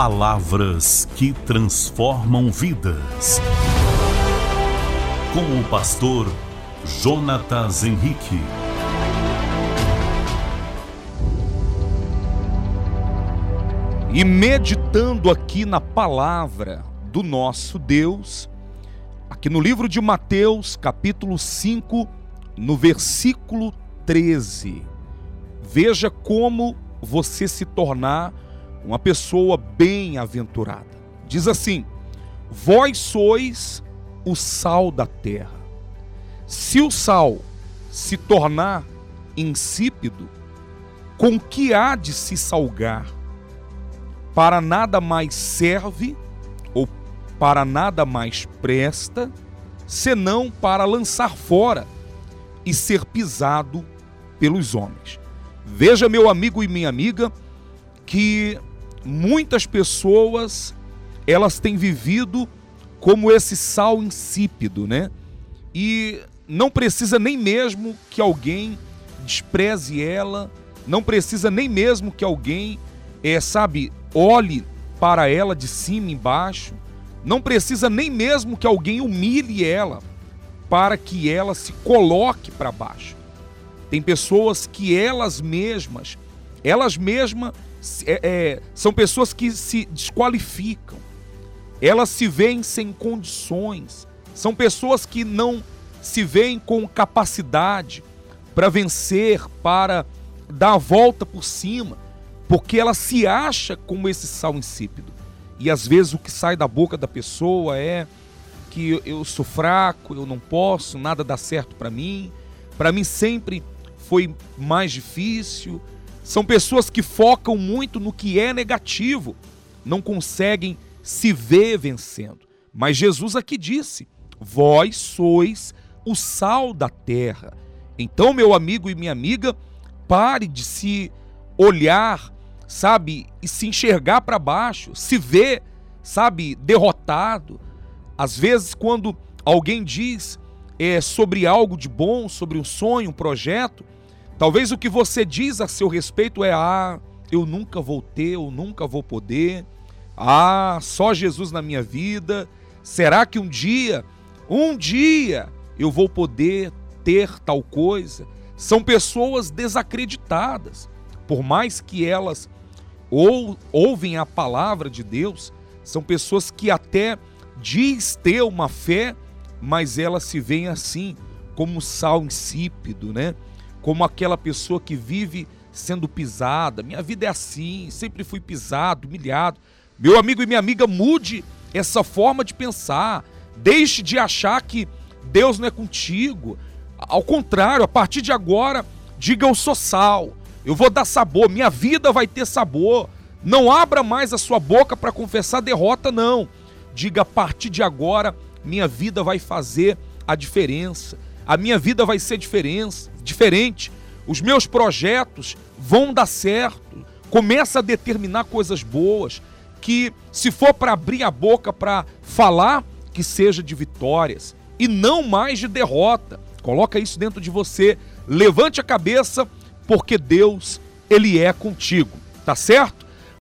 Palavras que transformam vidas. Com o pastor Jonatas Henrique. E meditando aqui na palavra do nosso Deus, aqui no livro de Mateus, capítulo 5, no versículo 13. Veja como você se tornar uma pessoa bem-aventurada. Diz assim: Vós sois o sal da terra. Se o sal se tornar insípido, com que há de se salgar? Para nada mais serve ou para nada mais presta, senão para lançar fora e ser pisado pelos homens. Veja, meu amigo e minha amiga, que muitas pessoas elas têm vivido como esse sal insípido, né? E não precisa nem mesmo que alguém despreze ela, não precisa nem mesmo que alguém, é, sabe, olhe para ela de cima embaixo, não precisa nem mesmo que alguém humilhe ela para que ela se coloque para baixo. Tem pessoas que elas mesmas, elas mesmas é, é, são pessoas que se desqualificam, elas se veem sem condições, são pessoas que não se veem com capacidade para vencer, para dar a volta por cima, porque ela se acha como esse sal insípido. E às vezes o que sai da boca da pessoa é que eu sou fraco, eu não posso, nada dá certo para mim. Para mim sempre foi mais difícil. São pessoas que focam muito no que é negativo, não conseguem se ver vencendo. Mas Jesus aqui disse: Vós sois o sal da terra. Então, meu amigo e minha amiga, pare de se olhar, sabe, e se enxergar para baixo, se ver, sabe, derrotado. Às vezes, quando alguém diz é, sobre algo de bom, sobre um sonho, um projeto, talvez o que você diz a seu respeito é: ah, eu nunca vou ter, eu nunca vou poder, ah, só Jesus na minha vida. Será que um dia, um dia, eu vou poder ter tal coisa? São pessoas desacreditadas, por mais que elas ou, ouvem a palavra de Deus, são pessoas que até diz ter uma fé, mas elas se veem assim, como sal insípido, né? Como aquela pessoa que vive sendo pisada. Minha vida é assim, sempre fui pisado, humilhado. Meu amigo e minha amiga, mude essa forma de pensar. Deixe de achar que Deus não é contigo. Ao contrário, a partir de agora, diga eu sou sal. Eu vou dar sabor, minha vida vai ter sabor. Não abra mais a sua boca para confessar derrota, não. Diga a partir de agora, minha vida vai fazer a diferença. A minha vida vai ser diferença, diferente. Os meus projetos vão dar certo. Começa a determinar coisas boas que se for para abrir a boca para falar, que seja de vitórias e não mais de derrota. Coloca isso dentro de você. Levante a cabeça, porque Deus, ele é contigo. Tá certo?